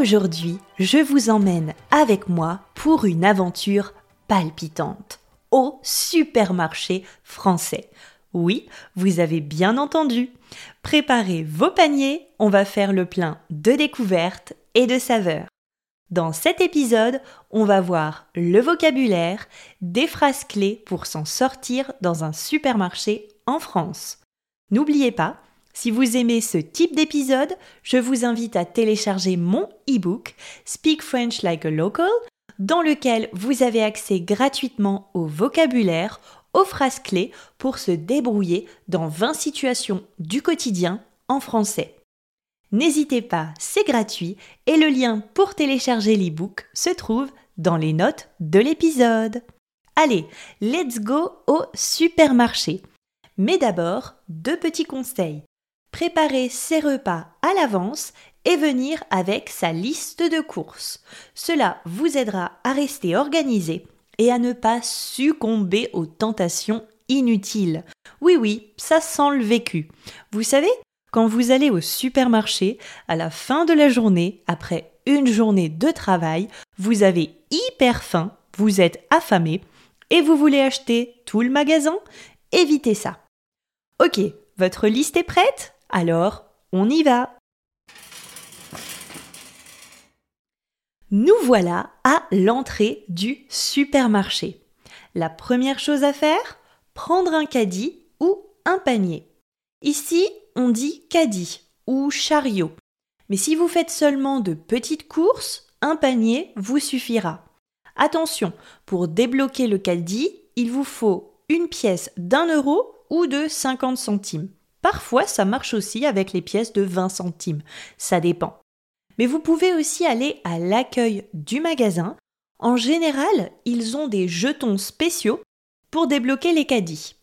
Aujourd'hui, je vous emmène avec moi pour une aventure palpitante au supermarché français. Oui, vous avez bien entendu. Préparez vos paniers, on va faire le plein de découvertes et de saveurs. Dans cet épisode, on va voir le vocabulaire, des phrases clés pour s'en sortir dans un supermarché en France. N'oubliez pas, si vous aimez ce type d'épisode, je vous invite à télécharger mon e-book Speak French Like a Local, dans lequel vous avez accès gratuitement au vocabulaire, aux phrases clés pour se débrouiller dans 20 situations du quotidien en français. N'hésitez pas, c'est gratuit et le lien pour télécharger l'e-book se trouve dans les notes de l'épisode. Allez, let's go au supermarché. Mais d'abord, deux petits conseils préparer ses repas à l'avance et venir avec sa liste de courses. Cela vous aidera à rester organisé et à ne pas succomber aux tentations inutiles. Oui oui, ça sent le vécu. Vous savez, quand vous allez au supermarché, à la fin de la journée, après une journée de travail, vous avez hyper faim, vous êtes affamé et vous voulez acheter tout le magasin? Évitez ça. Ok, votre liste est prête? Alors, on y va Nous voilà à l'entrée du supermarché. La première chose à faire, prendre un caddie ou un panier. Ici, on dit caddie ou chariot. Mais si vous faites seulement de petites courses, un panier vous suffira. Attention, pour débloquer le caddie, il vous faut une pièce d'un euro ou de 50 centimes. Parfois, ça marche aussi avec les pièces de 20 centimes. Ça dépend. Mais vous pouvez aussi aller à l'accueil du magasin. En général, ils ont des jetons spéciaux pour débloquer les caddies.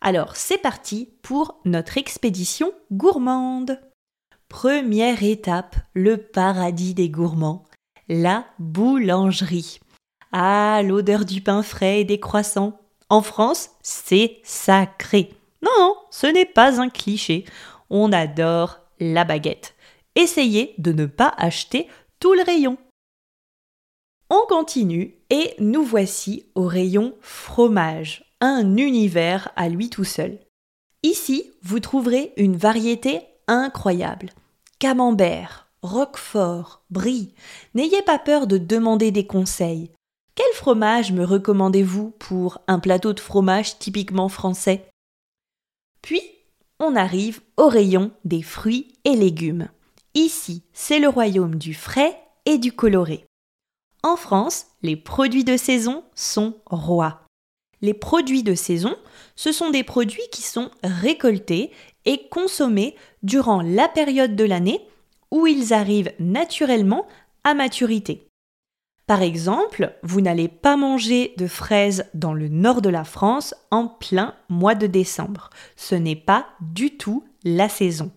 Alors, c'est parti pour notre expédition gourmande. Première étape, le paradis des gourmands, la boulangerie. Ah, l'odeur du pain frais et des croissants. En France, c'est sacré. Non, ce n'est pas un cliché. On adore la baguette. Essayez de ne pas acheter tout le rayon. On continue et nous voici au rayon fromage, un univers à lui tout seul. Ici, vous trouverez une variété incroyable. Camembert, Roquefort, Brie. N'ayez pas peur de demander des conseils. Quel fromage me recommandez-vous pour un plateau de fromage typiquement français? Puis, on arrive au rayon des fruits et légumes. Ici, c'est le royaume du frais et du coloré. En France, les produits de saison sont rois. Les produits de saison, ce sont des produits qui sont récoltés et consommés durant la période de l'année où ils arrivent naturellement à maturité. Par exemple, vous n'allez pas manger de fraises dans le nord de la France en plein mois de décembre. Ce n'est pas du tout la saison.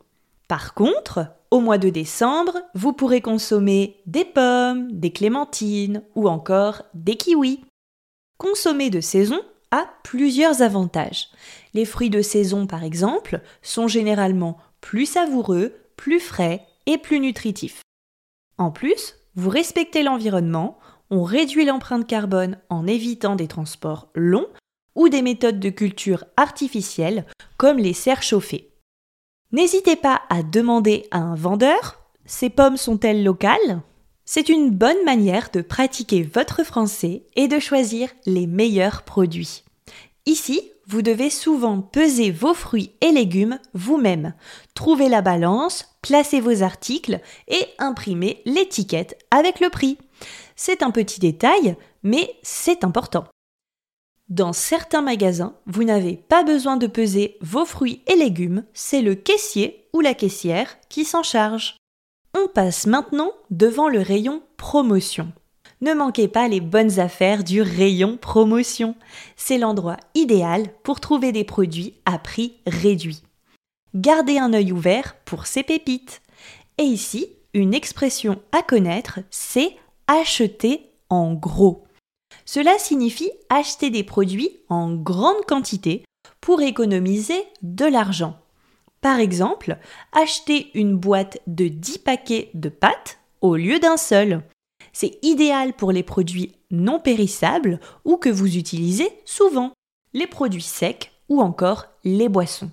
Par contre, au mois de décembre, vous pourrez consommer des pommes, des clémentines ou encore des kiwis. Consommer de saison a plusieurs avantages. Les fruits de saison, par exemple, sont généralement plus savoureux, plus frais et plus nutritifs. En plus, vous respectez l'environnement, on réduit l'empreinte carbone en évitant des transports longs ou des méthodes de culture artificielles comme les serres chauffées. N'hésitez pas à demander à un vendeur Ces pommes sont-elles locales? C'est une bonne manière de pratiquer votre français et de choisir les meilleurs produits. Ici, vous devez souvent peser vos fruits et légumes vous-même, trouver la balance, placer vos articles et imprimer l'étiquette avec le prix. C'est un petit détail, mais c'est important. Dans certains magasins, vous n'avez pas besoin de peser vos fruits et légumes, c'est le caissier ou la caissière qui s'en charge. On passe maintenant devant le rayon promotion. Ne manquez pas les bonnes affaires du rayon promotion. C'est l'endroit idéal pour trouver des produits à prix réduit. Gardez un œil ouvert pour ces pépites. Et ici, une expression à connaître, c'est acheter en gros. Cela signifie acheter des produits en grande quantité pour économiser de l'argent. Par exemple, acheter une boîte de 10 paquets de pâtes au lieu d'un seul. C'est idéal pour les produits non périssables ou que vous utilisez souvent, les produits secs ou encore les boissons.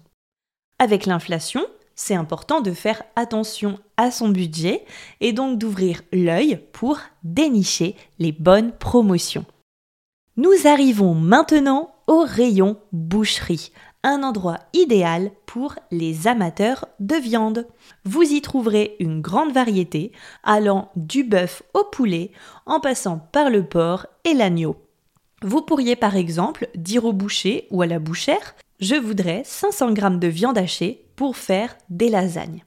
Avec l'inflation, c'est important de faire attention à son budget et donc d'ouvrir l'œil pour dénicher les bonnes promotions. Nous arrivons maintenant au rayon boucherie, un endroit idéal pour les amateurs de viande. Vous y trouverez une grande variété, allant du bœuf au poulet, en passant par le porc et l'agneau. Vous pourriez par exemple dire au boucher ou à la bouchère Je voudrais 500 g de viande hachée pour faire des lasagnes.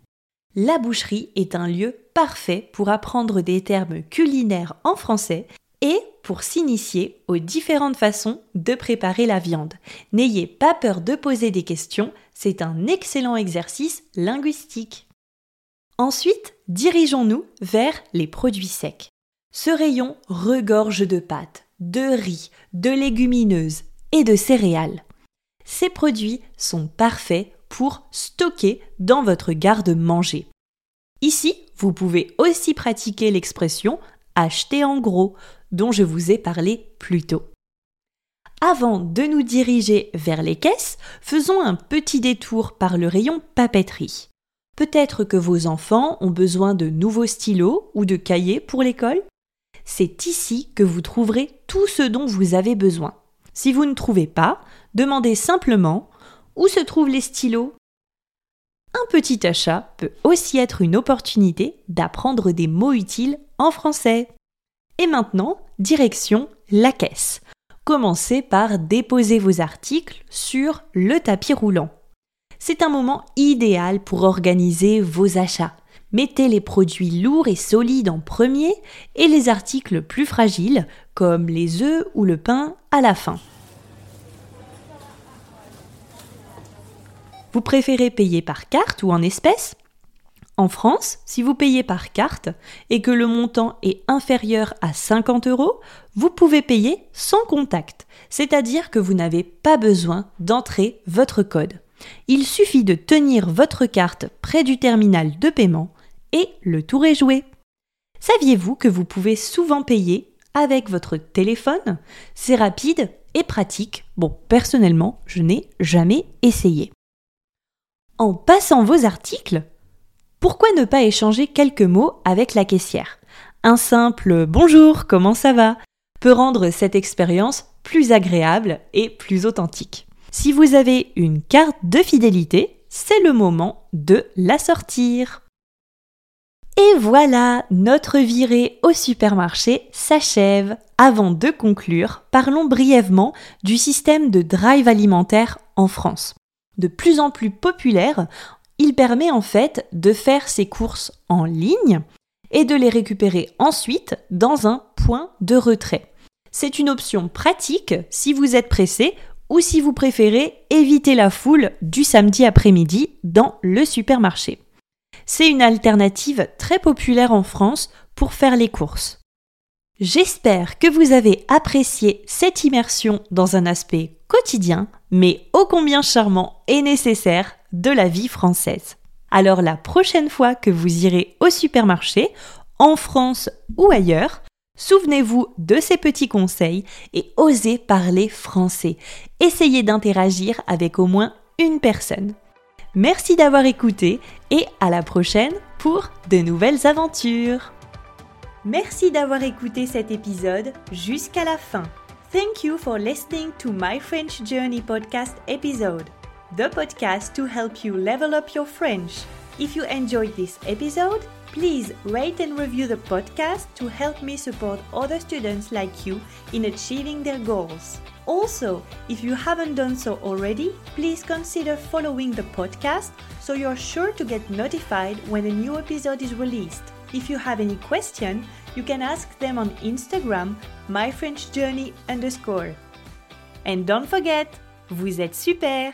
La boucherie est un lieu parfait pour apprendre des termes culinaires en français et pour s'initier aux différentes façons de préparer la viande. N'ayez pas peur de poser des questions, c'est un excellent exercice linguistique. Ensuite, dirigeons-nous vers les produits secs. Ce rayon regorge de pâtes, de riz, de légumineuses et de céréales. Ces produits sont parfaits pour stocker dans votre garde-manger. Ici, vous pouvez aussi pratiquer l'expression acheter en gros, dont je vous ai parlé plus tôt. Avant de nous diriger vers les caisses, faisons un petit détour par le rayon papeterie. Peut-être que vos enfants ont besoin de nouveaux stylos ou de cahiers pour l'école. C'est ici que vous trouverez tout ce dont vous avez besoin. Si vous ne trouvez pas, demandez simplement où se trouvent les stylos? Un petit achat peut aussi être une opportunité d'apprendre des mots utiles en français. Et maintenant, direction la caisse. Commencez par déposer vos articles sur le tapis roulant. C'est un moment idéal pour organiser vos achats. Mettez les produits lourds et solides en premier et les articles plus fragiles, comme les œufs ou le pain, à la fin. Vous préférez payer par carte ou en espèces? En France, si vous payez par carte et que le montant est inférieur à 50 euros, vous pouvez payer sans contact, c'est-à-dire que vous n'avez pas besoin d'entrer votre code. Il suffit de tenir votre carte près du terminal de paiement et le tour est joué. Saviez-vous que vous pouvez souvent payer avec votre téléphone? C'est rapide et pratique. Bon, personnellement, je n'ai jamais essayé. En passant vos articles, pourquoi ne pas échanger quelques mots avec la caissière? Un simple bonjour, comment ça va? peut rendre cette expérience plus agréable et plus authentique. Si vous avez une carte de fidélité, c'est le moment de la sortir. Et voilà, notre virée au supermarché s'achève. Avant de conclure, parlons brièvement du système de drive alimentaire en France. De plus en plus populaire, il permet en fait de faire ses courses en ligne et de les récupérer ensuite dans un point de retrait. C'est une option pratique si vous êtes pressé ou si vous préférez éviter la foule du samedi après-midi dans le supermarché. C'est une alternative très populaire en France pour faire les courses. J'espère que vous avez apprécié cette immersion dans un aspect quotidien, mais ô combien charmant et nécessaire de la vie française. Alors la prochaine fois que vous irez au supermarché, en France ou ailleurs, souvenez-vous de ces petits conseils et osez parler français. Essayez d'interagir avec au moins une personne. Merci d'avoir écouté et à la prochaine pour de nouvelles aventures. Merci d'avoir écouté cet épisode jusqu'à la fin. Thank you for listening to my French Journey podcast episode, the podcast to help you level up your French. If you enjoyed this episode, please rate and review the podcast to help me support other students like you in achieving their goals. Also, if you haven't done so already, please consider following the podcast so you're sure to get notified when a new episode is released. If you have any question, you can ask them on Instagram, myfrenchjourney underscore. And don't forget, vous êtes super!